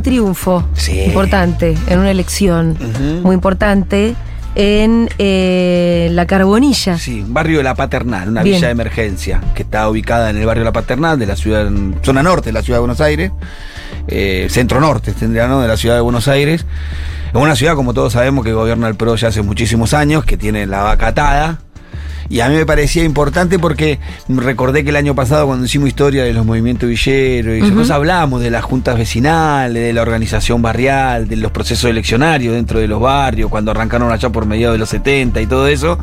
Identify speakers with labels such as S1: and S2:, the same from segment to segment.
S1: un triunfo
S2: Sí.
S1: importante en una elección muy importante en eh, la Carbonilla.
S2: Sí, barrio de La Paternal, una
S1: Bien.
S2: villa de emergencia que está ubicada en el barrio de La Paternal, de la ciudad, en zona norte de la ciudad de Buenos Aires, eh, centro norte tendría, ¿no? De la ciudad de Buenos Aires. Es una ciudad, como todos sabemos, que gobierna el PRO ya hace muchísimos años, que tiene la vaca atada. Y a mí me parecía importante porque recordé que el año pasado cuando hicimos historia de los movimientos villeros y
S1: Ujú.
S2: cosas hablamos de las juntas vecinales, de la organización barrial, de los procesos eleccionarios dentro de los barrios, cuando arrancaron allá por mediados de los 70 y todo eso.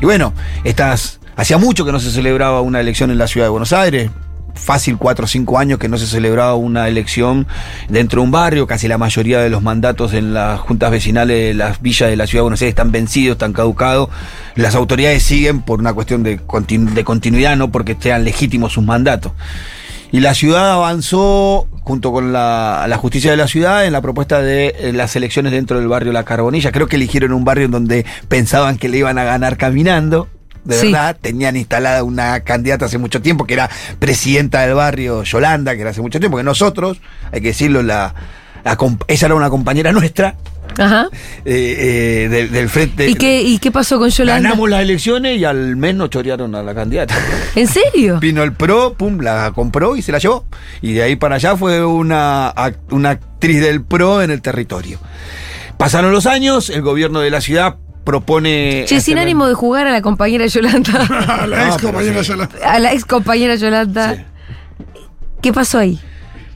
S2: Y bueno, estas hacía mucho que no se celebraba una elección en la ciudad de Buenos Aires. Fácil cuatro o cinco años que no se celebraba una elección dentro de un barrio, casi la mayoría de los mandatos en las juntas vecinales de las villas de la ciudad de Buenos Aires están vencidos, están caducados. Las autoridades siguen por una cuestión de, continu- de continuidad, no porque sean legítimos sus mandatos. Y la ciudad avanzó, junto con la, la justicia de la ciudad, en la propuesta de eh, las elecciones dentro del barrio La Carbonilla. Creo que eligieron un barrio en donde pensaban que le iban a ganar caminando. De
S1: Sí.
S2: verdad, tenían instalada una candidata hace mucho tiempo, que era presidenta del barrio, Yolanda, que era hace mucho tiempo, que nosotros, hay que decirlo, la, la ella era una compañera nuestra
S1: Ajá.
S2: eh, eh, del, del frente.
S1: ¿Y qué, ¿Y qué pasó con Yolanda?
S2: Ganamos las elecciones y al mes nos chorearon a la candidata.
S1: ¿En serio?
S2: Vino el pro, pum, la compró y se la llevó. Y de ahí para allá fue una, una actriz del pro en el territorio. Pasaron los años, el gobierno de la ciudad propone.
S1: Che, sin ánimo de jugar a la compañera Yolanda,
S3: A la
S2: No,
S3: ex
S2: pero
S3: compañera
S2: sí.
S3: Yolanda.
S1: a la ex compañera Yolanda.
S2: Sí.
S1: ¿Qué pasó ahí?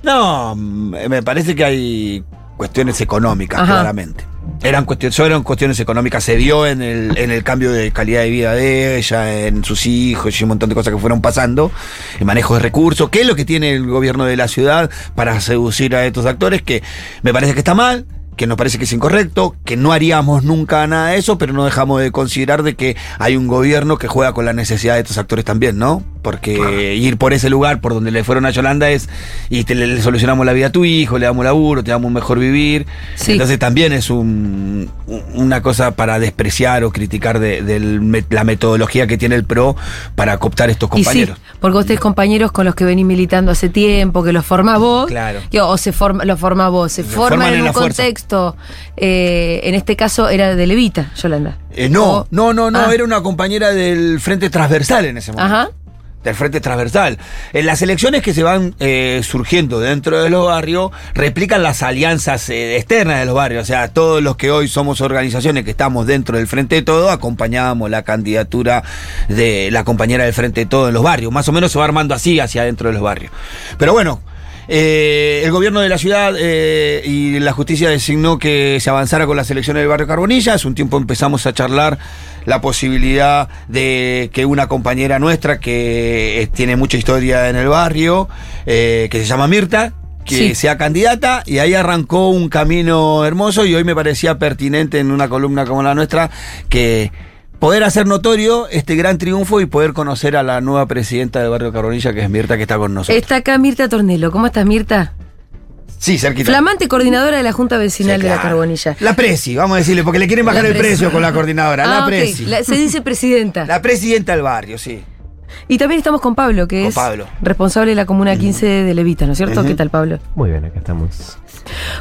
S2: No, me parece que hay cuestiones económicas,
S1: Ajá.
S2: claramente. Eran cuestiones, eran cuestiones económicas, se vio en el, en el cambio de calidad de vida de ella, en sus hijos y un montón de cosas que fueron pasando, el manejo de recursos, qué es lo que tiene el gobierno de la ciudad para seducir a estos actores, que me parece que está mal, que nos parece que es incorrecto, que no haríamos nunca nada de eso, pero no dejamos de considerar de que hay un gobierno que juega con la necesidad de estos actores también, ¿no? Porque ir por ese lugar, por donde le fueron a Yolanda es, y te, le, le solucionamos la vida a tu hijo, le damos laburo, te damos un mejor vivir.
S1: Sí.
S2: Entonces también es un, un- una cosa para despreciar o criticar de, me- la metodología que tiene el PRO para cooptar estos compañeros.
S1: Y sí, porque ustedes compañeros con los que venís militando hace tiempo, que los formás vos,
S2: Claro.
S1: que- o se forma, los formás vos, se
S2: Se
S1: forman,
S2: forman
S1: en,
S2: en
S1: un contexto, eh, en este caso era de Levita, Yolanda.
S2: Eh, no,
S1: O-
S2: no, no, no,
S1: Ah.
S2: era una compañera del Frente Transversal en ese momento.
S1: Ajá.
S2: Del Frente Transversal. En las elecciones que se van eh, surgiendo dentro de los barrios, replican las alianzas eh, externas de los barrios. O sea, todos los que hoy somos organizaciones que estamos dentro del Frente de Todo, acompañábamos la candidatura de la compañera del Frente de Todo en los barrios. Más o menos se va armando así hacia adentro de los barrios. Pero bueno. eh, el gobierno de la ciudad eh, y la justicia designó que se avanzara con las elecciones del barrio Carbonilla. Hace un tiempo empezamos a charlar la posibilidad de que una compañera nuestra que eh, tiene mucha historia en el barrio, eh, que se llama Mirta, que
S1: Sí.
S2: sea candidata y ahí arrancó un camino hermoso y hoy me parecía pertinente en una columna como la nuestra que poder hacer notorio este gran triunfo y poder conocer a la nueva presidenta del barrio Carbonilla que es Mirta que está con nosotros.
S1: Está acá Mirta Tornelo. ¿Cómo estás, Mirta?
S2: Sí, cerquita.
S1: Flamante coordinadora de la Junta Vecinal
S2: Sí,
S1: de la. Carbonilla.
S2: La Presi, vamos a decirle, porque le quieren bajar el precio con la coordinadora.
S1: Ah,
S2: la
S1: ok.
S2: Presi.
S1: La- se dice presidenta.
S2: La presidenta del barrio, sí.
S1: Y también estamos con Pablo, que
S2: Con
S1: es
S2: Pablo.
S1: responsable de la Comuna 15 de Levita, ¿no es cierto? ¿Qué tal, Pablo?
S4: Muy bien, acá estamos.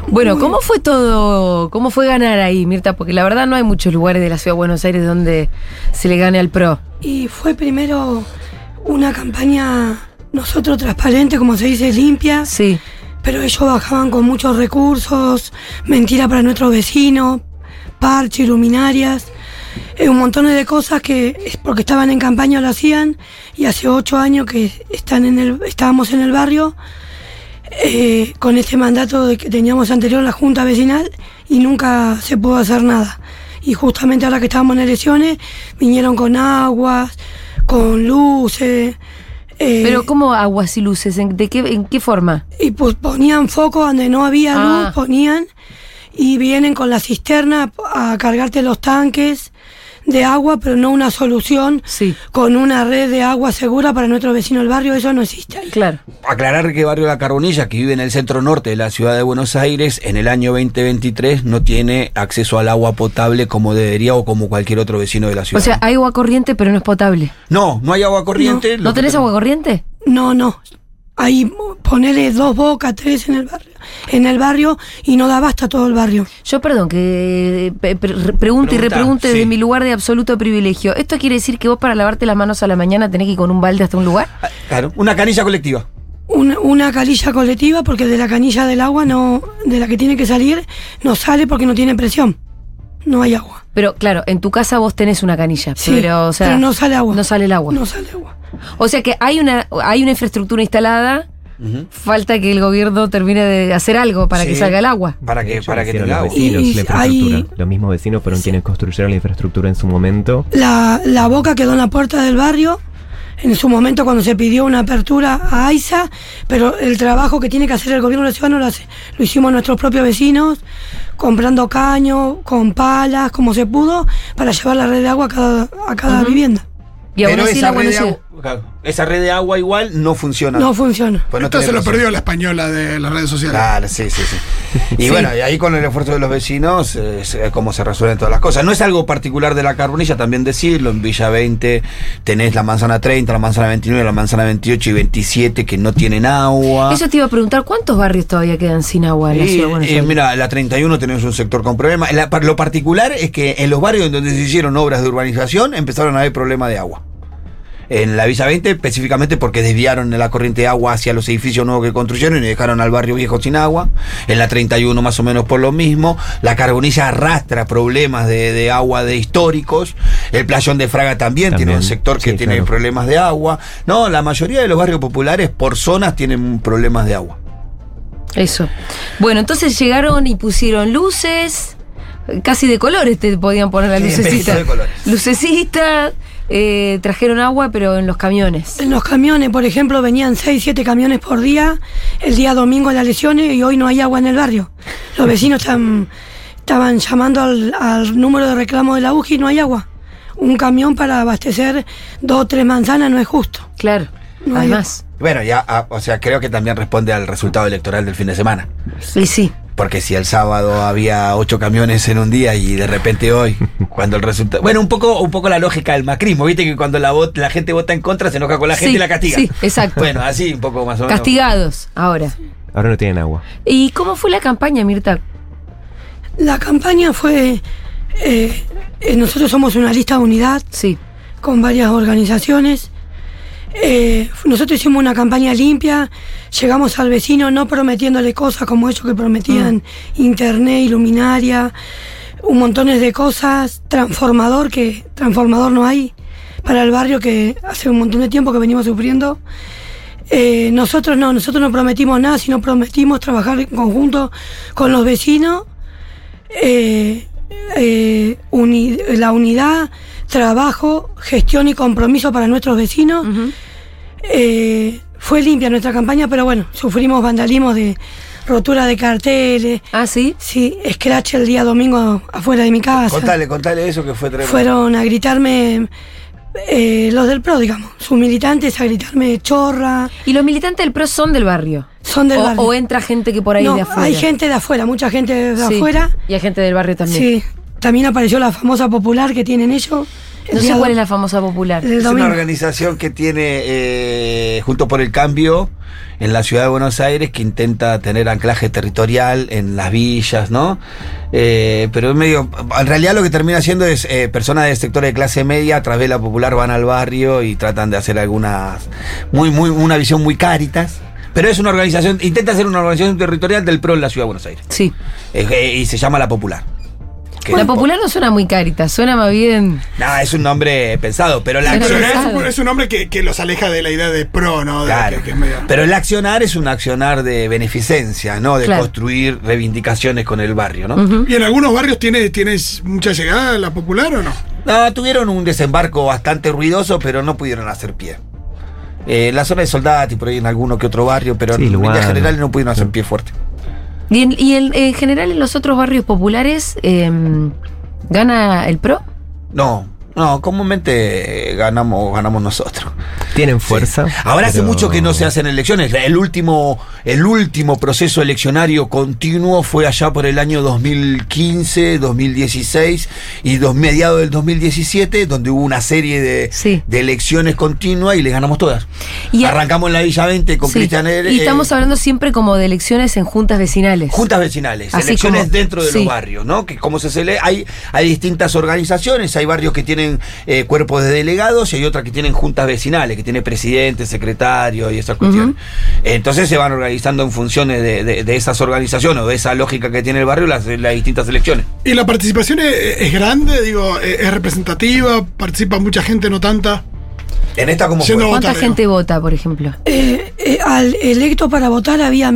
S1: Bueno, ¿cómo fue todo? ¿Cómo fue ganar ahí, Mirta? Porque la verdad no hay muchos lugares de la ciudad de Buenos Aires donde se le gane al PRO.
S5: Y fue primero una campaña, nosotros transparente, como se dice, limpia,
S1: Sí.
S5: Pero ellos bajaban con muchos recursos, mentira para nuestros vecinos, parche, luminarias, eh, un montón de cosas que porque estaban en campaña lo hacían y hace ocho años que están en el, estábamos en el barrio eh, con este mandato de que teníamos anterior la Junta Vecinal y nunca se pudo hacer nada. Y justamente ahora que estábamos en elecciones, vinieron con aguas, con luces. Eh,
S1: Pero ¿cómo aguas y luces? ¿En, de qué, ¿En qué forma?
S5: y pues ponían foco donde no había
S1: Ah.
S5: luz, ponían y vienen con la cisterna a cargarte los tanques de agua, pero no una solución
S1: Sí.
S5: con una red de agua segura para nuestro vecino del barrio, eso no existe ahí.
S1: Claro.
S2: Aclarar que Barrio La Carbonilla, que vive en el centro norte de la ciudad de Buenos Aires, en el año 2023 no tiene acceso al agua potable como debería o como cualquier otro vecino de la
S1: O
S2: ciudad.
S1: sea, hay agua corriente, pero no es potable.
S2: no, no hay agua corriente.
S1: ¿No tenés
S2: te-
S1: agua corriente?
S5: No, no. Hay ponerle dos bocas, tres en el barrio, en el barrio y no da basta todo el barrio.
S1: Yo, perdón, que eh, pre- pregunte y repregunte
S2: sí.
S1: desde mi lugar de absoluto privilegio. ¿Esto quiere decir que vos para lavarte las manos a la mañana tenés que ir con un balde hasta un lugar?
S2: Ah, Claro, una canilla colectiva.
S5: Una, una canilla colectiva porque de la canilla del agua no, de la que tiene que salir, no sale porque no tiene presión. No hay agua.
S1: Pero claro, en tu casa vos tenés una canilla,
S5: Sí,
S1: pero, o sea,
S5: pero no sale agua.
S1: No sale el agua.
S5: No sale agua.
S1: O sea que hay una, hay una infraestructura instalada, falta que el gobierno termine de hacer algo para que salga el agua.
S2: Para que, para que
S3: hicieron
S2: tenga
S3: los
S2: agua.
S3: vecinos
S5: Y
S3: la infraestructura.
S5: hay-
S3: Los mismos vecinos fueron quienes construyeron la infraestructura en su momento.
S5: La, la boca quedó en la puerta del barrio. En su momento cuando se pidió una apertura a AISA, pero el trabajo que tiene que hacer el gobierno de la ciudad no lo hace. Lo hicimos nuestros propios vecinos, comprando caño, con palas, como se pudo, para llevar la red de agua a cada, a cada vivienda.
S1: Y aún
S2: Pero
S1: así
S2: esa
S1: agua
S2: red, de agua, esa red de agua igual no funciona.
S5: No funciona.
S2: Pues no
S4: se lo perdió la española de las redes sociales.
S2: Claro, sí, sí, sí. Y bueno, y ahí con el esfuerzo de los vecinos, eh, es eh, cómo se resuelven todas las cosas. No es algo particular de la Carbonilla, también decirlo. En Villa 20 tenés la manzana 30, la manzana 29, la manzana 28 y 27 que no tienen agua.
S1: Eso te iba a preguntar, ¿cuántos barrios todavía quedan sin agua en la
S2: Y,
S1: ciudad de Buenos
S2: eh, mira, la 31 tenemos un sector con problemas. La- lo particular es que en los barrios en donde se hicieron obras de urbanización empezaron a haber problemas de agua. En la Villa 20 específicamente porque desviaron la corriente de agua hacia los edificios nuevos que construyeron y dejaron al barrio viejo sin agua. En la 31 más o menos por lo mismo. La Carbonilla arrastra problemas de, de agua de históricos. El Playón de Fraga también, tiene un sector que
S3: sí,
S2: tiene
S3: claro.
S2: problemas de agua. No, la mayoría de los barrios populares por zonas tienen problemas de agua.
S1: Eso. Bueno, entonces llegaron y pusieron luces, casi de colores te podían poner la
S2: Sí,
S1: lucecita.
S2: de colores.
S1: Lucecita, eh, trajeron agua, pero en los camiones.
S5: En los camiones, por ejemplo, venían 6, 7 camiones por día, el día domingo las lesiones y hoy no hay agua en el barrio. Los vecinos están, estaban llamando al, al número de reclamo de la UGI y no hay agua. Un camión para abastecer dos o tres manzanas no es justo.
S1: Claro.
S5: No hay
S1: Además.
S2: Bueno, ya, ah, o sea, creo que también responde al resultado electoral del fin de semana.
S1: Y sí.
S2: Porque si el sábado había ocho camiones en un día y de repente hoy, cuando el resultado. Bueno, un poco, un poco la lógica del macrismo, viste que cuando la, vot- la gente vota en contra se enoja con la gente
S1: Sí,
S2: y la castiga.
S1: sí, exacto.
S2: Bueno, así un poco más o menos.
S1: Castigados ahora.
S3: Ahora no tienen agua.
S1: ¿Y cómo fue la campaña, Mirta?
S5: La campaña fue, eh, eh, nosotros somos una lista de unidad
S1: Sí.
S5: con varias organizaciones. Eh, nosotros hicimos una campaña limpia, llegamos al vecino no prometiéndole cosas como ellos que prometían internet, iluminaria, un montón de cosas, transformador, que transformador no hay para el barrio que hace un montón de tiempo que venimos sufriendo. Eh, nosotros no, nosotros no prometimos nada, sino prometimos trabajar en conjunto con los vecinos eh, eh, uni- la unidad, trabajo, gestión y compromiso para nuestros vecinos. Eh, fue limpia nuestra campaña, pero bueno, sufrimos vandalismo de rotura de carteles.
S1: Ah, sí.
S5: Sí, scratch el día domingo afuera de mi casa.
S2: Contale, contale eso que fue tremendo.
S5: Fueron a gritarme eh, los del PRO, digamos, sus militantes a gritarme chorra.
S1: ¿Y los militantes del PRO son del barrio?
S5: Son del
S1: o,
S5: barrio.
S1: o entra gente que por ahí
S5: no,
S1: de afuera?
S5: hay gente de afuera, mucha gente de
S1: Sí.
S5: afuera.
S1: Y hay gente del barrio también.
S5: Sí, también apareció la famosa popular que tienen ellos. el
S1: No sé cuál es la famosa popular.
S2: Es una organización que tiene, eh, junto por el cambio, en la ciudad de Buenos Aires, que intenta tener anclaje territorial en las villas, ¿no? Eh, pero es medio. En realidad, lo que termina haciendo es eh, personas del sector de clase media, a través de la popular, van al barrio y tratan de hacer algunas. Muy, muy, una visión muy cáritas. Pero es una organización, intenta hacer una organización territorial del PRO en la ciudad de Buenos Aires.
S1: Sí.
S2: Eh, eh, y se llama La Popular. Que-
S1: La popular no suena muy carita, suena más bien.
S2: No, es un nombre pensado, pero la
S1: Suena
S4: Pero
S2: accionar.
S4: es, un- es un hombre que, que los aleja de la idea de pro, ¿no? De-
S2: Claro.
S4: que- que es medio-
S2: Pero el accionar es un accionar de beneficencia, ¿no? De
S1: Claro.
S2: construir reivindicaciones con el barrio, ¿no?
S4: ¿Y en algunos barrios tienes, tienes mucha llegada la popular o no?
S2: No, tuvieron un desembarco bastante ruidoso, pero no pudieron hacer pie. Eh, en la zona de Soldati, por ahí en alguno que otro barrio, pero
S3: Sí,
S2: en generales no pudieron hacer pie fuerte.
S1: Y, en, y en- en general en los otros barrios populares, eh, ¿gana el PRO?
S2: No, no, comúnmente ganamos, ganamos nosotros.
S3: Tienen fuerza.
S2: Ahora hace mucho que no se hacen elecciones. El último, el último proceso eleccionario continuo fue allá por el año 2015, 2016 y dos, mediado del 2017, donde hubo una serie de,
S1: Sí.
S2: de elecciones continuas y le ganamos todas.
S1: Y
S2: Arrancamos en la Villa 20 con
S1: Sí.
S2: Cristian Ere-
S1: Y estamos
S2: eh,
S1: hablando siempre como de elecciones en juntas vecinales.
S2: Juntas vecinales,
S1: Así
S2: elecciones
S1: como-
S2: dentro de
S1: sí.
S2: los barrios, ¿no? Que como se cele- hay, hay distintas organizaciones, hay barrios que tienen eh, cuerpos de delegados y hay otras que tienen juntas vecinales, que tiene presidente, secretario y esas cuestiones. Entonces se van organizando en funciones de, de- de esas organizaciones o de esa lógica que tiene el barrio las, las distintas elecciones.
S4: ¿Y la participación es, es grande? Digo, ¿es es representativa? ¿Participa mucha gente, no tanta?
S2: En esta como.
S1: ¿Cuánta
S4: votar,
S1: gente vota, por ejemplo?
S5: Eh, eh, al electo para votar había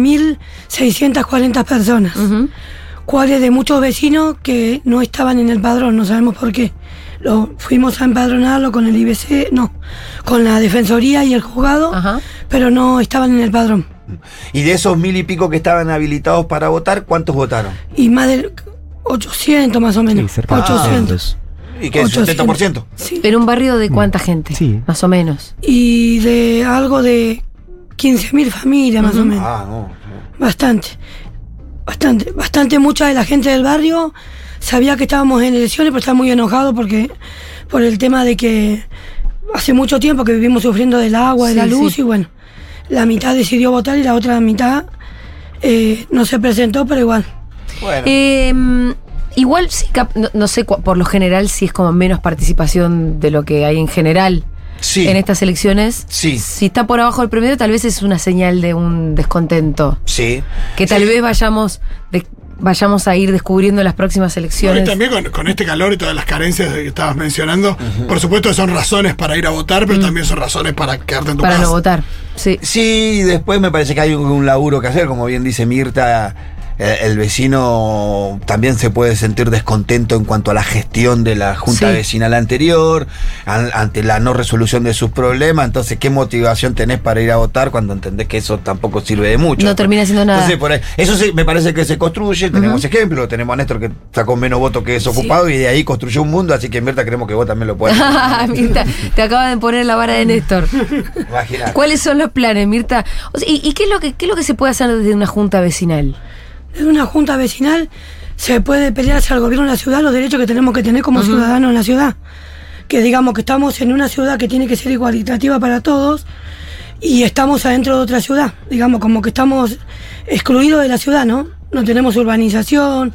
S5: 1.640 personas,
S1: Ujú.
S5: cuales de muchos vecinos que no estaban en el padrón, no sabemos por qué. Lo, fuimos a empadronarlo con el IBC, no, con la Defensoría y el juzgado,
S1: Ajá.
S5: pero no estaban en el padrón.
S2: Y de esos mil y pico que estaban habilitados para votar, ¿cuántos votaron?
S5: Y más de 800 más o
S3: Sí,
S5: menos.
S3: cerca de
S5: 800.
S2: ¿Y qué es?
S5: 800.
S2: ¿70%?
S5: Sí.
S1: ¿En un barrio de cuánta gente?
S3: Sí.
S1: Más o menos.
S5: Y de algo de 15.000 familias más o menos.
S2: Ah, no.
S5: Bastante. Bastante. Bastante mucha de la gente del barrio sabía que estábamos en elecciones, pero estaba muy enojado porque por el tema de que hace mucho tiempo que vivimos sufriendo del agua, de
S1: Sí,
S5: la luz
S1: sí.
S5: y bueno, la mitad decidió votar y la otra mitad eh, no se presentó, pero igual.
S2: Bueno.
S1: Eh, igual sí, cap- no, no sé, por lo general si es como menos participación de lo que hay en general
S2: sí.
S1: en estas elecciones.
S2: Sí.
S1: Si está por abajo del promedio, tal vez es una señal de un descontento.
S2: Sí.
S1: Que tal vez vayamos, de- vayamos a ir descubriendo en las próximas
S4: No, y
S1: elecciones.
S4: también con, con este calor y todas las carencias que estabas mencionando, por supuesto que son razones para ir a votar, pero también son razones para quedarte en tu
S1: para
S4: casa.
S1: no votar. Sí.
S2: Sí, después me parece que hay un, un laburo que hacer, como bien dice Mirta. Eh, El vecino también se puede sentir descontento en cuanto a la gestión de la junta
S1: Sí.
S2: vecinal anterior, an- ante la no resolución de sus problemas. Entonces, ¿qué motivación tenés para ir a votar cuando entendés que eso tampoco sirve de mucho?
S1: No termina siendo nada.
S2: Entonces, por ahí- eso sí, me parece que se construye. Tenemos ejemplos. Tenemos a Néstor que sacó menos votos que desocupado y de ahí construyó un mundo. Así que Mirta, creemos que vos también lo puedes.
S1: Mirta, te acaban de poner la vara de Néstor. ¿Cuáles son los planes, Mirta? O sea, ¿y, y qué, es lo que, qué es lo que se puede hacer desde una junta vecinal?
S5: En una junta vecinal se puede pelearse al gobierno de la ciudad los derechos que tenemos que tener como ciudadanos en la ciudad. Que digamos que estamos en una ciudad que tiene que ser igualitativa para todos y estamos adentro de otra ciudad. Digamos, como que estamos excluidos de la ciudad, ¿no? No tenemos urbanización,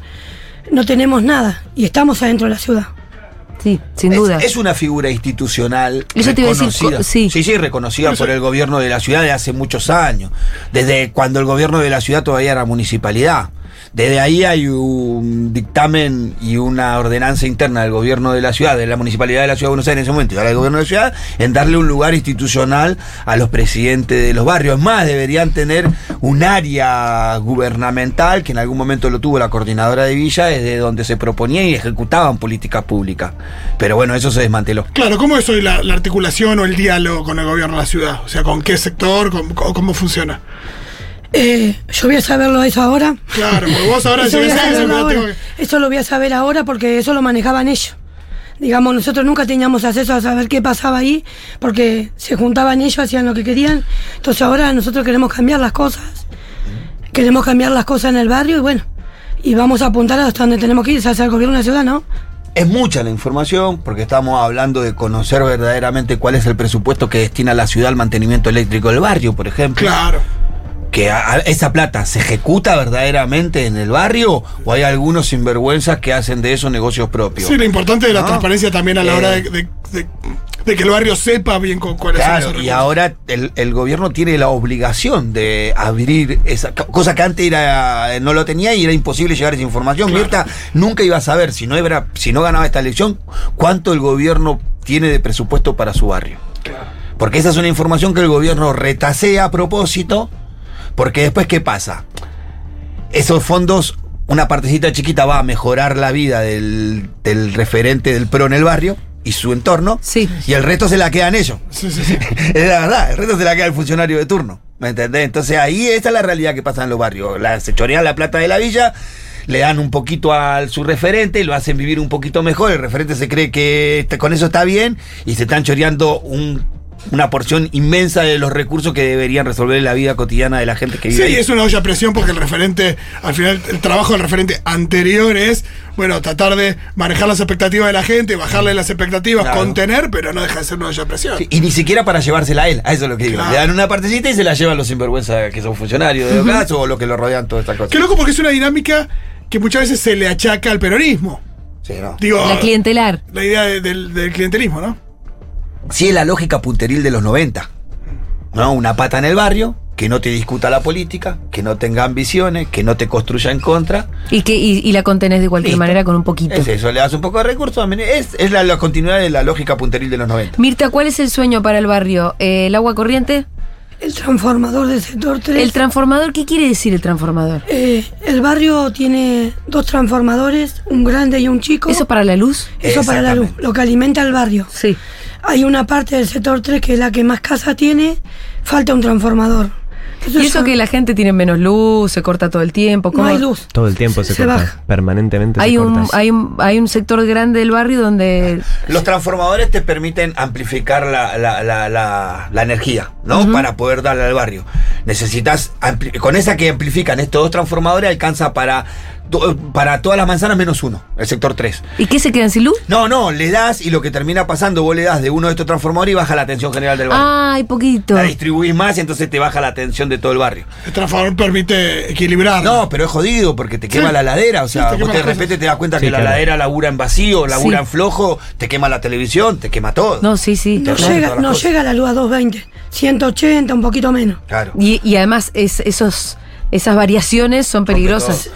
S5: no tenemos nada y estamos adentro de la ciudad.
S1: Sí, sin duda.
S2: Es, una figura institucional
S1: Eso te iba a decir,
S2: reconocida.
S1: co- sí.
S2: sí, reconocida por el gobierno de la ciudad de hace muchos años. Desde cuando el gobierno de la ciudad todavía era municipalidad. Desde ahí hay un dictamen y una ordenanza interna del gobierno de la ciudad, de la municipalidad de la ciudad de Buenos Aires en ese momento, y ahora del gobierno de la ciudad, en darle un lugar institucional a los presidentes de los barrios. Es más, deberían tener un área gubernamental, que en algún momento lo tuvo la coordinadora de Villa, desde donde se proponía y ejecutaban políticas públicas. Pero bueno, eso se desmanteló.
S4: Claro, ¿cómo es hoy la, la articulación o el diálogo con el gobierno de la ciudad? O sea, ¿con qué sector? ¿Con- cómo, cómo funciona?
S5: Eh, yo voy a saberlo eso ahora.
S4: Claro, porque vos ahora
S5: Eso, voy a
S4: "Ah,
S5: saberlo ahora.
S4: tengo que-".
S5: Eso lo voy a saber ahora porque eso lo manejaban ellos. Digamos, nosotros nunca teníamos acceso a saber qué pasaba ahí porque se juntaban ellos, hacían lo que querían. Entonces ahora nosotros queremos cambiar las cosas. Queremos cambiar las cosas en el barrio y bueno, y vamos a apuntar hasta donde tenemos que ir, hacia el gobierno de la ciudad, ¿no?
S2: Es mucha la información porque estamos hablando de conocer verdaderamente cuál es el presupuesto que destina la ciudad al mantenimiento eléctrico del barrio, por ejemplo.
S4: Claro.
S2: Que a- a- esa plata se ejecuta verdaderamente en el barrio o hay algunos sinvergüenzas que hacen de eso negocios propios.
S4: Sí, lo importante de la
S2: No.
S4: transparencia también a la
S2: Eh.
S4: hora de, de- de- de que el barrio sepa bien cu- cuáles son
S2: Claro,
S4: esos
S2: y ahora el, el gobierno tiene la obligación de abrir esa co- cosa que antes era no lo tenía y era imposible llegar a esa información.
S4: Claro.
S2: Mirta nunca iba a saber si no era, si no ganaba esta elección cuánto el gobierno tiene de presupuesto para su barrio. Porque esa es una información que el gobierno retasea a propósito, porque después ¿qué pasa? Esos fondos, una partecita chiquita va a mejorar la vida del, del referente del PRO en el barrio y su entorno,
S1: Sí.
S2: y el resto se la quedan ellos.
S4: Sí, sí, sí.
S2: Es la verdad, el resto se la queda el funcionario de turno. ¿Me entendés? Entonces ahí esa es la realidad que pasa en los barrios. La, se chorean la plata de la villa, le dan un poquito a su referente, lo hacen vivir un poquito mejor. El referente se cree que este- con eso está bien y se están choreando un una porción inmensa de los recursos que deberían resolver la vida cotidiana de la gente que
S4: Sí,
S2: vive ahí.
S4: es una olla a presión porque el referente, al final, el trabajo del referente anterior es, bueno, tratar de manejar las expectativas de la gente, bajarle las expectativas,
S2: Claro.
S4: contener, pero no deja de ser una olla a presión.
S2: Sí, Y ni siquiera para llevársela a él, a eso es lo que digo.
S4: Claro.
S2: Le dan una partecita y se la llevan los sinvergüenza que son funcionarios de o los que lo rodean toda esta cosa.
S4: Qué loco porque es una dinámica que muchas veces se le achaca al peronismo.
S2: Sí, no.
S4: Digo,
S1: La clientelar.
S4: la idea de- del, del clientelismo, ¿no?
S2: Sí es la lógica punteril de los 90. ¿No? Una pata en el barrio, que no te discuta la política, que no tenga ambiciones, que no te construya en contra.
S1: Y, que, y, y la contenés de cualquier
S2: Listo.
S1: manera con un poquito.
S2: Es eso, le das un poco de recursos. Es, es la, la continuidad de la lógica punteril de los 90.
S1: Mirta, ¿cuál es el sueño para el barrio? Eh, ¿El agua corriente?
S5: El transformador del sector 3.
S1: ¿El transformador? ¿Qué quiere decir el transformador?
S5: Eh, el barrio tiene dos transformadores, un grande y un chico.
S1: ¿Eso para la luz?
S5: Eso para la luz, lo que alimenta al barrio.
S1: Sí.
S5: Hay una parte del sector 3 que es la que más casa tiene, falta un transformador.
S1: Y eso que la gente tiene menos luz, se corta todo el tiempo.
S5: no
S1: ¿cómo?
S5: hay luz.
S3: Todo el tiempo se,
S5: Se
S3: corta.
S5: baja.
S3: Permanentemente
S1: Hay
S3: se
S1: un,
S3: corta.
S1: hay, un, hay un sector grande del barrio donde...
S2: Los transformadores te permiten amplificar la, la- la- la- la energía, ¿no? Para poder darle al barrio. Necesitas, con esa que amplifican estos dos transformadores, alcanza para, para todas las manzanas menos uno, el sector 3.
S1: ¿Y qué se quedan sin luz?
S2: No, no, le das y lo que termina pasando, vos le das de uno de estos transformadores y baja la tensión general del barrio.
S1: Ah, hay poquito.
S2: La distribuís más y entonces te baja la tensión de todo el barrio.
S4: El transformador permite equilibrar.
S2: No, pero es jodido porque te quema
S4: Sí.
S2: la ladera. O sea, vos de repente
S4: cosas.
S2: te das cuenta
S3: Sí,
S2: que la ladera labura en vacío, labura
S1: Sí.
S2: en flojo, te quema la televisión, te quema todo.
S1: No, sí, sí.
S5: No llega, no llega la luz a 220, 180, un poquito menos.
S2: Claro.
S1: Y, y además es, esos, esas variaciones son peligrosas.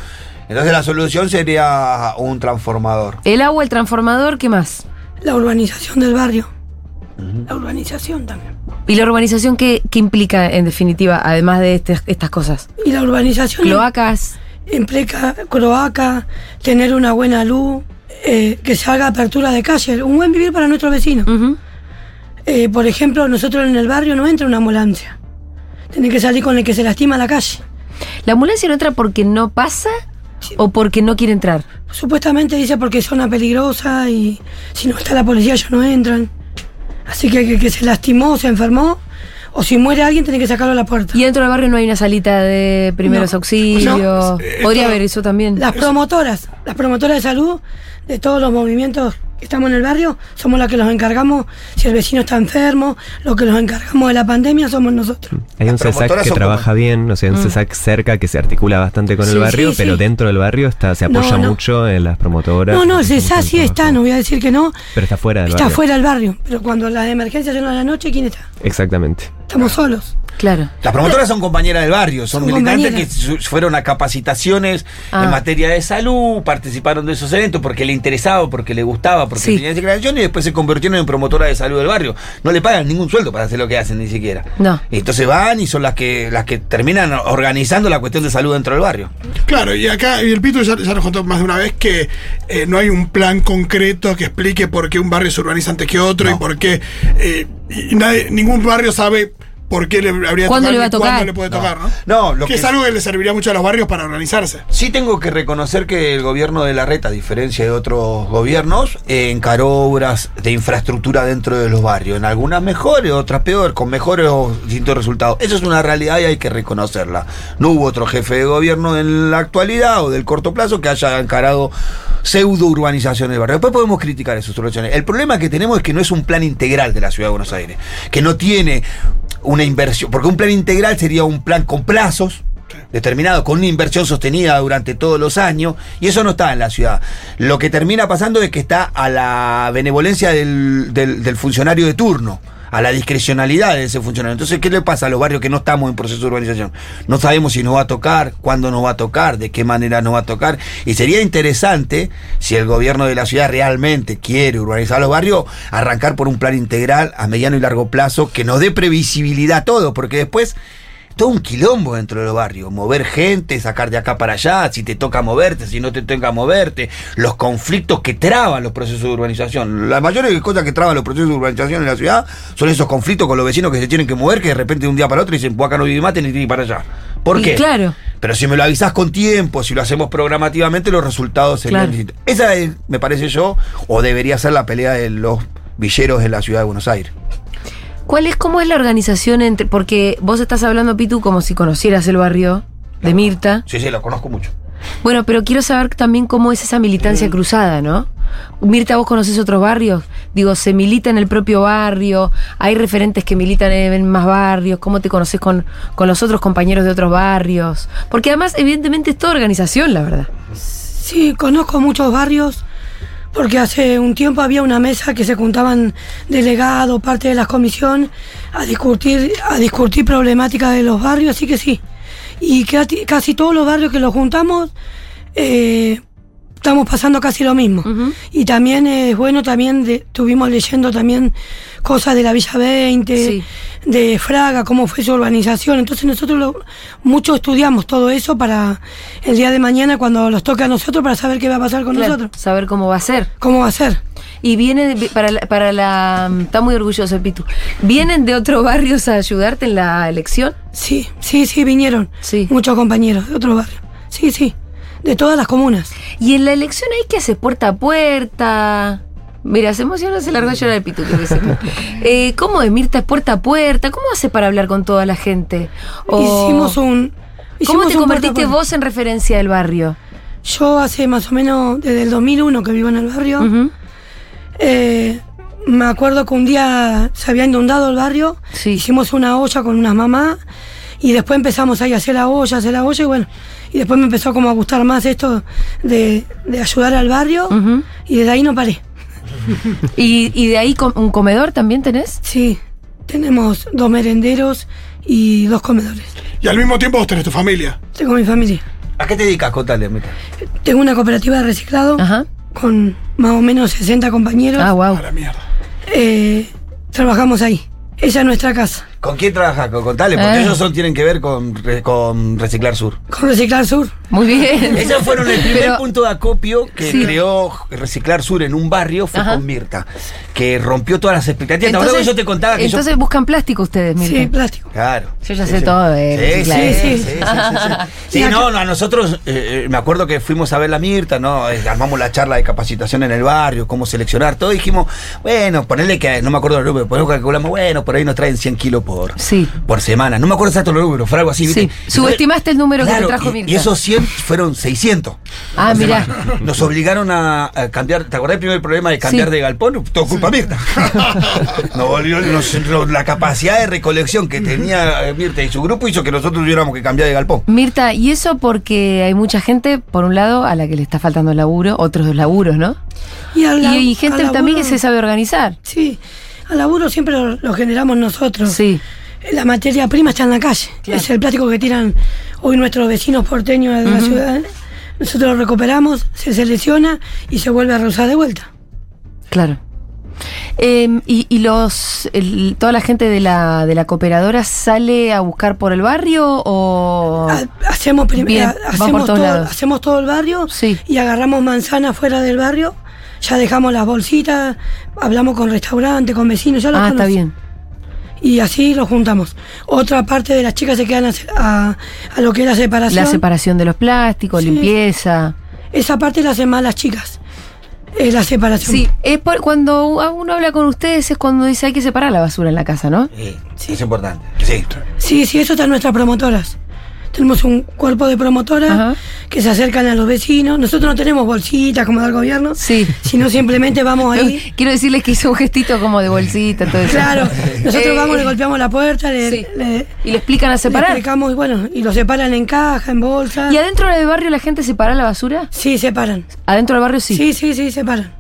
S2: Entonces la solución sería un transformador.
S1: El agua, el transformador, ¿qué más?
S5: La urbanización del barrio. La urbanización también.
S1: ¿Y la urbanización qué, qué implica en definitiva, además de este- estas cosas?
S5: Y la urbanización
S1: Cloacas.
S5: implica cloaca, tener una buena luz, eh, que se haga apertura de calle, un buen vivir para nuestros vecinos. Eh, por ejemplo, nosotros en el barrio no entra una ambulancia. Tiene que salir con el que se lastima a la calle.
S1: ¿La ambulancia no entra porque no pasa o porque no quiere entrar?
S5: Supuestamente dice porque es zona peligrosa y si no está la policía ellos no entran. Así que el que, que se lastimó, se enfermó, o si muere alguien tiene que sacarlo a la puerta.
S1: Y dentro del barrio no hay una salita de primeros
S5: No.
S1: auxilios.
S4: No.
S1: Podría
S4: Esto-
S1: haber eso también.
S5: Las promotoras, las promotoras de salud de todos los movimientos estamos en el barrio, somos las que los encargamos, si el vecino está enfermo, lo que los encargamos de la pandemia somos nosotros.
S3: Hay un CESAC que trabaja
S2: como-
S3: bien, o sea, un
S1: Mm.
S3: CESAC cerca que se articula bastante con
S1: Sí,
S3: el barrio,
S5: sí,
S3: pero
S5: sí.
S3: dentro del barrio está, se apoya
S5: No, no.
S3: mucho en las promotoras.
S5: No, no, el
S3: hace mucho
S5: CESA sí
S3: trabajo.
S5: está, no voy a decir que no,
S3: Pero está fuera del
S5: está
S3: barrio.
S5: fuera del barrio, pero cuando las emergencias son a la noche, ¿quién está?
S3: Exactamente.
S5: Estamos solos.
S1: Claro.
S2: Las promotoras son compañeras del barrio, son,
S5: Son
S2: militantes que fueron a capacitaciones
S1: Ah.
S2: en materia de salud, participaron de esos eventos porque le interesaba, porque le gustaba, porque
S1: Sí.
S2: tenían declaración y después se convirtieron en promotoras de salud del barrio. No le pagan ningún sueldo para hacer lo que hacen ni siquiera.
S1: No.
S2: Y entonces van y son las que las que terminan organizando la cuestión de salud dentro del barrio.
S4: Claro, y acá y el Pito ya, ya nos contó más de una vez que eh, no hay un plan concreto que explique por qué un barrio se urbaniza antes que otro
S2: No.
S4: y por qué eh, y nadie, ningún barrio sabe por qué le habría
S1: ¿Cuándo
S4: tocar
S1: le va a
S4: ni cuándo
S1: tocar?
S4: le puede
S2: No.
S4: tocar, ¿no?
S2: No, lo
S4: que,
S2: que
S4: es
S2: es-
S4: algo que le serviría mucho a los barrios para organizarse.
S2: Sí tengo que reconocer que el gobierno de la Reta, a diferencia de otros gobiernos, eh, encaró obras de infraestructura dentro de los barrios. En algunas mejores, otras peor, con mejores o distintos resultados. Eso es una realidad y hay que reconocerla. No hubo otro jefe de gobierno en la actualidad o del corto plazo que haya encarado pseudo urbanización del barrio. Después podemos criticar esas soluciones. El problema que tenemos es que no es un plan integral de la ciudad de Buenos Aires, que no tiene una inversión, porque un plan integral sería un plan con plazos, determinado, con una inversión sostenida durante todos los años, y eso no está en la ciudad. Lo que termina pasando es que está a la benevolencia del, del- del funcionario de turno, a la discrecionalidad de ese funcionario. Entonces, ¿qué le pasa a los barrios que no estamos en proceso de urbanización? No sabemos si nos va a tocar, cuándo nos va a tocar, de qué manera nos va a tocar, y sería interesante, si el gobierno de la ciudad realmente quiere urbanizar los barrios, arrancar por un plan integral a mediano y largo plazo que nos dé previsibilidad a todo, porque después todo un quilombo dentro de los barrios. Mover gente, sacar de acá para allá, si te toca moverte, si no te toca moverte, los conflictos que traban los procesos de urbanización. La mayoría de cosas que traban los procesos de urbanización en la ciudad son esos conflictos con los vecinos que se tienen que mover, que de repente de un día para otro dicen, pues acá no vive más, tenés que ir para allá. ¿Por
S1: Y
S2: qué?
S1: claro.
S2: Pero si me lo avisás con tiempo, si lo hacemos programativamente, los resultados serían
S1: Claro.
S2: Esa es, me parece yo, o debería ser la pelea de los villeros en la ciudad de Buenos Aires.
S1: ¿Cuál es, cómo es la organización entre, porque vos estás hablando, Pitu, como si conocieras el barrio de Mirta.
S2: Sí, sí, lo conozco mucho.
S1: Bueno, pero quiero saber también cómo es esa militancia cruzada, ¿no? Mirta, vos conoces otros barrios. Digo, ¿se milita en el propio barrio? ¿Hay referentes que militan en más barrios? ¿Cómo te conoces con, con los otros compañeros de otros barrios? Porque además, evidentemente, es toda organización, la verdad.
S5: Sí, conozco muchos barrios porque hace un tiempo había una mesa que se juntaban delegados, parte de la comisión, a discutir, a discutir problemáticas de los barrios, así que sí. Y casi, todos los barrios que los juntamos, eh, estamos pasando casi lo mismo. Y también es bueno, también de- estuvimos leyendo también cosas de la Villa 20,
S1: Sí.
S5: de Fraga, cómo fue su urbanización. Entonces nosotros lo, mucho estudiamos todo eso para el día de mañana cuando nos toque a nosotros para saber qué va a pasar con
S1: Claro,
S5: nosotros.
S1: saber cómo va a ser.
S5: ¿Cómo va a ser?
S1: Y viene de- para la, para la. Está muy orgulloso, Pitu. ¿Vienen de otros barrios a ayudarte en la elección?
S5: Sí, sí, sí, vinieron
S1: Sí.
S5: muchos compañeros de otros barrios. Sí, sí, de todas las comunas.
S1: Y en la elección hay que hacer puerta a puerta. Mira, se emociona, se largó a llorar el Pitu. que dice. eh, ¿Cómo es Mirta? ¿Es puerta a puerta? ¿Cómo hace para hablar con toda la gente? O-
S5: Hicimos un...
S1: ¿Cómo te
S5: un
S1: convertiste vos en referencia del barrio?
S5: Yo hace más o menos desde el 2001 que vivo en el barrio. Eh, me acuerdo que un día se había inundado el barrio,
S1: Sí.
S5: hicimos una olla con unas mamás y después empezamos ahí a hacer la olla, hacer la olla y bueno, y después me empezó como a gustar más esto de, de ayudar al barrio y desde ahí no paré.
S1: ¿Y, y de ahí un comedor también tenés?
S5: Sí, tenemos dos merenderos y dos comedores.
S4: Y al mismo tiempo vos tenés tu familia.
S5: Tengo mi familia.
S2: ¿A qué te dedicas? Contale, Mirta.
S5: Tengo una cooperativa de reciclado
S1: Ajá.
S5: con más o menos 60 compañeros.
S1: Ah, wow.
S4: A la mierda.
S5: Eh, trabajamos ahí. Esa es nuestra casa.
S2: ¿Con quién trabajas? Co- Contale, porque
S1: Eh.
S2: ellos son, tienen que ver con, con Reciclar Sur.
S5: Con Reciclar Sur.
S1: Muy bien.
S2: Ellos fueron el primer
S1: Pero-
S2: punto de acopio que
S1: Sí.
S2: creó Reciclar Sur en un barrio, fue
S1: Ajá.
S2: con Mirta, que rompió todas las expectativas. ¿Te acuerdas que yo te contaba que
S1: entonces
S2: yo...
S1: buscan plástico ustedes, Mirta.
S5: Sí, plástico.
S2: Claro.
S1: Yo ya sé todo de
S2: Sí, sí,
S1: reciclaje.
S2: sí,
S5: Sí,
S2: sí,
S5: sí.
S2: sí, sí, sí. No, no, a nosotros, eh, eh, me acuerdo que fuimos a ver la Mirta, ¿no? Armamos la charla de capacitación en el barrio, cómo seleccionar, todo. dijimos, bueno, ponerle que, no me acuerdo el número, ponemos calculamos, bueno, por ahí nos traen 100 kilos por,
S1: Sí.
S2: por semana. No me acuerdo exacto los números, fue algo así, ¿viste?
S1: Sí. Subestimaste el número que
S2: Claro,
S1: te trajo
S2: y-
S1: Mirta.
S2: Y esos 100 fueron 600.
S1: Ah,
S2: por
S1: mirá.
S2: semana. Nos obligaron a, a cambiar. ¿Te acordás del primer problema de cambiar
S1: Sí.
S2: de galpón? Todo culpa Mirta. Nos volvió- nos- nos- la capacidad de recolección que tenía eh, Mirta y su grupo hizo que nosotros tuviéramos que cambiar de galpón.
S1: Mirta, y eso porque hay mucha gente, por un lado, a la que le está faltando laburo, otros laburos, ¿no?
S5: Y, al
S1: Y, gente también que se sabe organizar.
S5: Sí, al laburo siempre lo, lo generamos nosotros.
S1: Sí.
S5: La materia prima está en la calle.
S1: Claro.
S5: Es el plástico que tiran hoy nuestros vecinos porteños de la ciudad. Nosotros lo recuperamos, se selecciona y se vuelve a reusar de vuelta.
S1: Claro. Eh, y y los el- toda la gente de la, de la cooperadora sale a buscar por el barrio o
S5: Ha- Hacemos, prim-
S1: Bien,
S5: ha-
S1: van por
S5: hacemos, todo, hacemos todo el barrio
S1: Sí.
S5: y agarramos manzanas fuera del barrio. Ya dejamos las bolsitas, hablamos con restaurantes, con vecinos, ya los
S1: Ah, está bien.
S5: Y así lo juntamos. Otra parte de las chicas se quedan a, a- a lo que es la separación.
S1: La separación de los plásticos,
S5: Sí.
S1: limpieza.
S5: Esa parte la hacen más las chicas. Es la separación.
S1: Sí, es por, cuando uno habla con ustedes es cuando dice hay que separar la basura en la casa, ¿no?
S2: Sí, Es importante. Sí.
S5: Sí, sí, eso están nuestras promotoras. Tenemos un cuerpo de promotoras
S1: Ajá.
S5: que se acercan a los vecinos. Nosotros no tenemos bolsitas como del gobierno,
S1: Sí.
S5: sino simplemente vamos ahí.
S1: Quiero decirles que hizo un gestito como de bolsita, todo eso.
S5: Claro, nosotros
S1: Eh,
S5: vamos, le golpeamos la puerta, le,
S1: sí.
S5: le-
S1: Y le explican a
S5: le
S1: separar.
S5: explicamos y bueno, y lo separan en caja, en bolsa.
S1: ¿Y adentro del barrio la gente separa la basura?
S5: Sí, separan.
S1: Adentro del barrio sí.
S5: Sí, sí, sí, separan.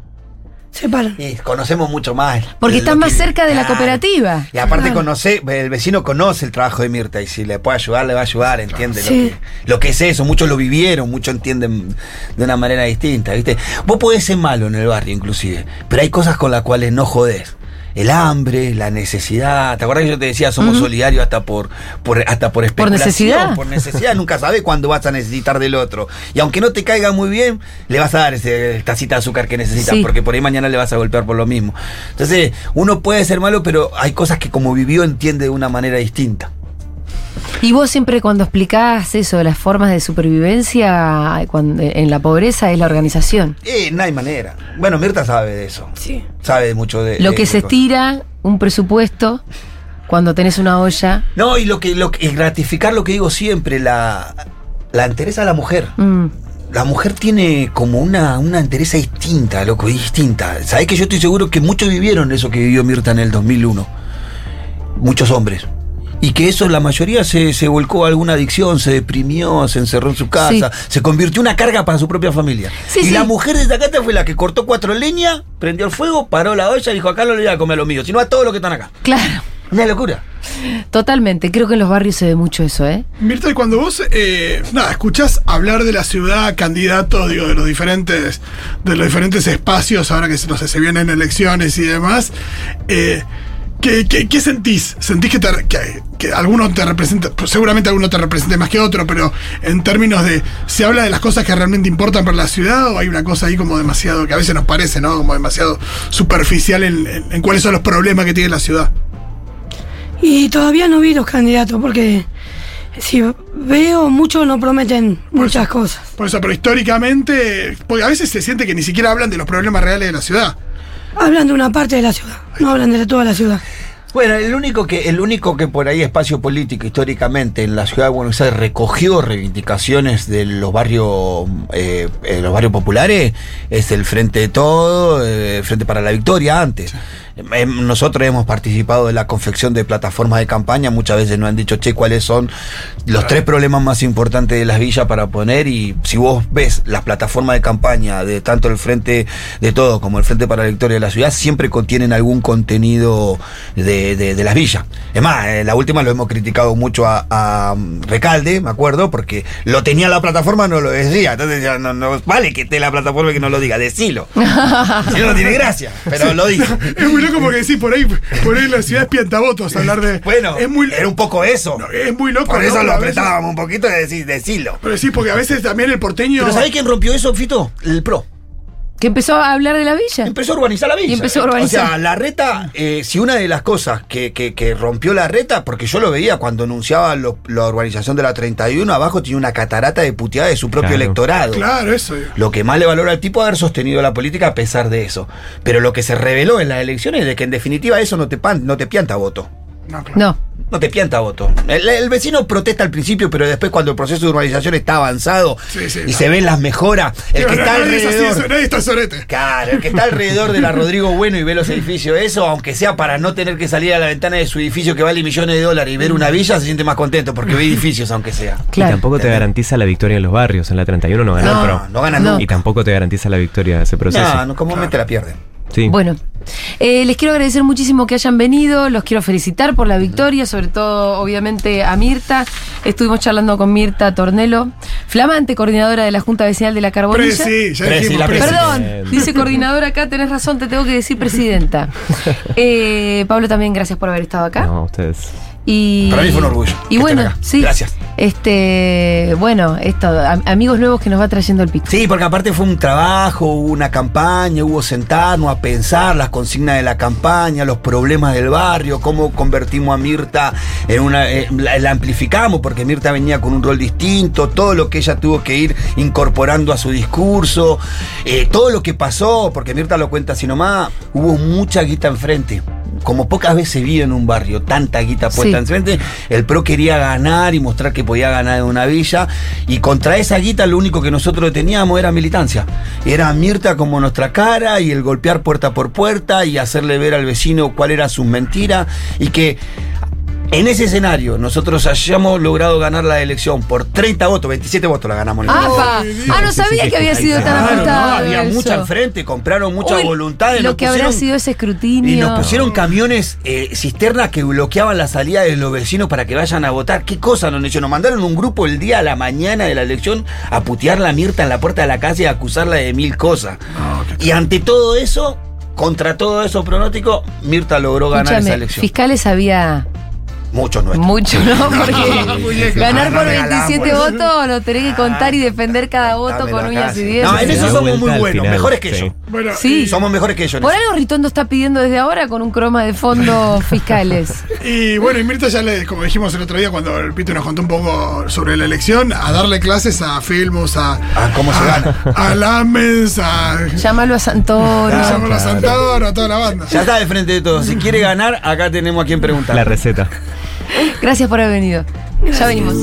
S2: Y conocemos mucho más.
S1: Porque estás más
S2: que-
S1: cerca de la cooperativa.
S2: Y aparte
S5: Claro.
S2: conoce, el vecino conoce el trabajo de Mirta y si le puede ayudar, le va a ayudar, entiende
S5: Sí.
S2: lo, que, lo que es eso. Muchos lo vivieron, muchos entienden de una manera distinta, ¿viste? Vos podés ser malo en el barrio inclusive, pero hay cosas con las cuales no jodés. El hambre, la necesidad. ¿Te acuerdas que yo te decía somos solidarios hasta por, por hasta por especulación?
S1: necesidad.
S2: Por necesidad. Nunca sabes cuándo vas a necesitar del otro. Y aunque no te caiga muy bien, le vas a dar ese tacita de azúcar que necesitas,
S1: Sí.
S2: porque por ahí mañana le vas a golpear por lo mismo. Entonces, uno puede ser malo, pero hay cosas que como vivió entiende de una manera distinta.
S1: Y vos siempre cuando explicás eso de las formas de supervivencia cuando- en la pobreza es la organización.
S2: Eh, no hay manera. Bueno, Mirta sabe de eso.
S5: Sí.
S2: Sabe mucho de
S1: Lo
S2: de-
S1: que
S2: de
S1: se
S2: cosas.
S1: estira, un presupuesto, cuando tenés una olla.
S2: No, y lo que, lo que- gratificar lo que digo siempre, la, la entereza de la mujer.
S1: Mm.
S2: La mujer tiene como una, una entereza distinta, loco, distinta. Sabés que yo estoy seguro que muchos vivieron eso que vivió Mirta en el 2001. Muchos hombres. Y que eso la mayoría se, se volcó a alguna adicción, se deprimió, se encerró en su casa,
S1: Sí.
S2: se convirtió en una carga para su propia familia.
S1: Sí,
S2: y
S1: sí.
S2: la mujer de Zacate fue la que cortó cuatro leñas, prendió el fuego, paró la olla y dijo, acá no le voy a comer lo mío, sino a todos los que están acá.
S1: Claro,
S2: Una locura.
S1: totalmente. Creo que en los barrios se ve mucho eso, ¿eh?
S4: Mirta, y cuando vos, eh, nada, escuchás hablar de la ciudad, candidatos, digo, de los diferentes, de los diferentes espacios, ahora que no sé, se vienen elecciones y demás, eh, ¿qué, qué, qué sentís? ¿Sentís que, te- que, que alguno te representa, pues seguramente alguno te represente más que otro, pero en términos de, ¿se habla de las cosas que realmente importan para la ciudad o hay una cosa ahí como demasiado, que a veces nos parece, ¿no? Como demasiado superficial en, en- en cuáles son los problemas que tiene la ciudad?
S5: Y todavía no vi los candidatos porque si veo, muchos no prometen muchas cosas.
S4: Por eso, pero históricamente, porque a veces se siente que ni siquiera hablan de los problemas reales de la ciudad.
S5: Hablan de una parte de la ciudad, no hablan de toda la ciudad.
S2: Bueno, el único que, el único que por ahí espacio político históricamente en la ciudad de Buenos Aires recogió reivindicaciones de los barrios, eh, eh, los barrios populares es el Frente de Todo, eh, Frente para la Victoria antes. Nosotros hemos participado de la confección de plataformas de campaña, muchas veces nos han dicho, che, cuáles son los tres problemas más importantes de las villas para poner y si vos ves las plataformas de campaña de tanto el Frente de Todo como el Frente para la Victoria de la ciudad, siempre contienen algún contenido de, de- de las villas. Es más, eh, la última lo hemos criticado mucho a, a, mm, Recalde, me acuerdo, porque lo tenía en la plataforma, no lo decía. Entonces ya no, no vale que esté la plataforma y que no lo diga, decilo. si no, no tiene gracia, pero lo dijo.
S4: Es muy loco porque decís por ahí, por ahí la ciudad es piantavotos hablar de.
S2: Bueno,
S4: es muy,
S2: era un poco eso.
S4: no, es muy loco.
S2: Por eso
S4: Pero
S2: lo apretábamos un poquito de decir, decilo.
S4: Pero sí, porque a veces también el porteño.
S2: Pero ¿sabés quién rompió eso, Fito? El PRO.
S1: Que empezó a hablar de la villa.
S2: Empezó a urbanizar la villa.
S1: Y empezó a urbanizar.
S2: O sea, la reta, eh, si una de las cosas que, que- que rompió la reta, porque yo lo veía cuando anunciaba lo- la urbanización de la 31, abajo tenía una catarata de puteada de su propio
S3: Claro.
S2: electorado.
S4: Claro, eso.
S2: Lo que más le valora al tipo es haber sostenido la política a pesar de eso. Pero lo que se reveló en las elecciones es de que en definitiva eso no te, pan- no te pianta voto.
S4: No, claro.
S1: No.
S2: No te pianta voto. El, el vecino protesta al principio, pero después cuando el proceso de urbanización está avanzado
S4: Sí, sí,
S2: y
S4: no.
S2: se ven las mejoras, el que
S4: no,
S2: está alrededor...
S4: eso, nadie está sorete.
S2: Claro, el que está alrededor de la Rodrigo Bueno y ve los edificios, eso, aunque sea para no tener que salir a la ventana de su edificio que vale millones de dólares y ver una villa, se siente más contento porque ve edificios, aunque sea.
S1: Claro.
S3: Y tampoco te garantiza la victoria en los barrios. En la 31 no ganó
S2: No,
S3: el PRO.
S2: no gana
S1: No.
S2: nunca.
S3: Y tampoco te garantiza la victoria de ese proceso.
S2: No, no, comúnmente la pierden.
S3: Sí.
S1: Bueno, eh, les quiero agradecer muchísimo que hayan venido, los quiero felicitar por la victoria, sobre todo obviamente a Mirta. Estuvimos charlando con Mirta Tornelo, flamante coordinadora de la Junta Vecinal de la Carbonilla.
S4: ya dijimos.
S2: la.
S1: Perdón, dice coordinadora acá, tenés razón, te tengo que decir presidenta. Eh, Pablo, también gracias por haber estado acá.
S3: No, ustedes.
S1: Y,
S2: Para mí fue un orgullo
S1: Y bueno, sí.
S2: Gracias.
S1: Este, bueno, esto, am- amigos nuevos que nos va trayendo el pico.
S2: Sí, porque aparte fue un trabajo, hubo una campaña, hubo sentarnos a pensar las consignas de la campaña, los problemas del barrio, cómo convertimos a Mirta en una. eh, la, la amplificamos, porque Mirta venía con un rol distinto, todo lo que ella tuvo que ir incorporando a su discurso, eh, todo lo que pasó, porque Mirta lo cuenta así nomás, hubo mucha guita enfrente. Como pocas veces vi en un barrio tanta guita puesta
S1: Sí.
S2: enfrente, el PRO quería ganar y mostrar que podía ganar en una villa. Y contra esa guita lo único que nosotros teníamos era militancia. Era Mirta como nuestra cara y el golpear puerta por puerta y hacerle ver al vecino cuál era sus mentiras. Y que en ese escenario nosotros hayamos logrado ganar la elección por 30 votos, 27 votos la ganamos. en el
S1: ¡Apa! Ah, no sabía que había sido tan
S2: Claro, no, había
S1: eso.
S2: mucha enfrente, compraron mucha
S1: Uy,
S2: voluntad. y
S1: Lo que habrá sido ese escrutinio.
S2: y nos pusieron camiones eh, cisternas que bloqueaban la salida de los vecinos para que vayan a votar. ¿Qué cosa nos hecho? Nos mandaron un grupo el día a la mañana de la elección a putear la Mirta en la puerta de la casa y a acusarla de mil cosas. y ante todo eso, contra todo eso pronóstico, Mirta logró ganar esa elección.
S1: fiscales había
S2: Muchos nuestros.
S1: mucho, ¿no? Porque ganar por
S2: no regalamos.
S1: 27 votos lo tenés que contar y defender cada voto con uñas y dientes.
S2: No, en eso somos muy buenos, mejores que.
S4: Bueno,
S1: Sí.
S2: Somos mejores que ellos.
S1: Por algo Ritondo está pidiendo desde ahora con un croma de fondo fiscales.
S4: Y bueno, y Mirta ya le, como dijimos el otro día cuando el Pito nos contó un poco sobre la elección, a darle clases a Filmus, a,
S2: Ah, cómo se gana.
S4: a Lamens, a
S1: Llámalo a Santoro.
S2: Ah,
S4: Llámalo a Santoro, a toda la banda.
S2: Ya está de frente de todo. Si quiere ganar, acá tenemos a quien preguntar.
S3: La receta.
S1: Gracias por haber venido. Ya venimos.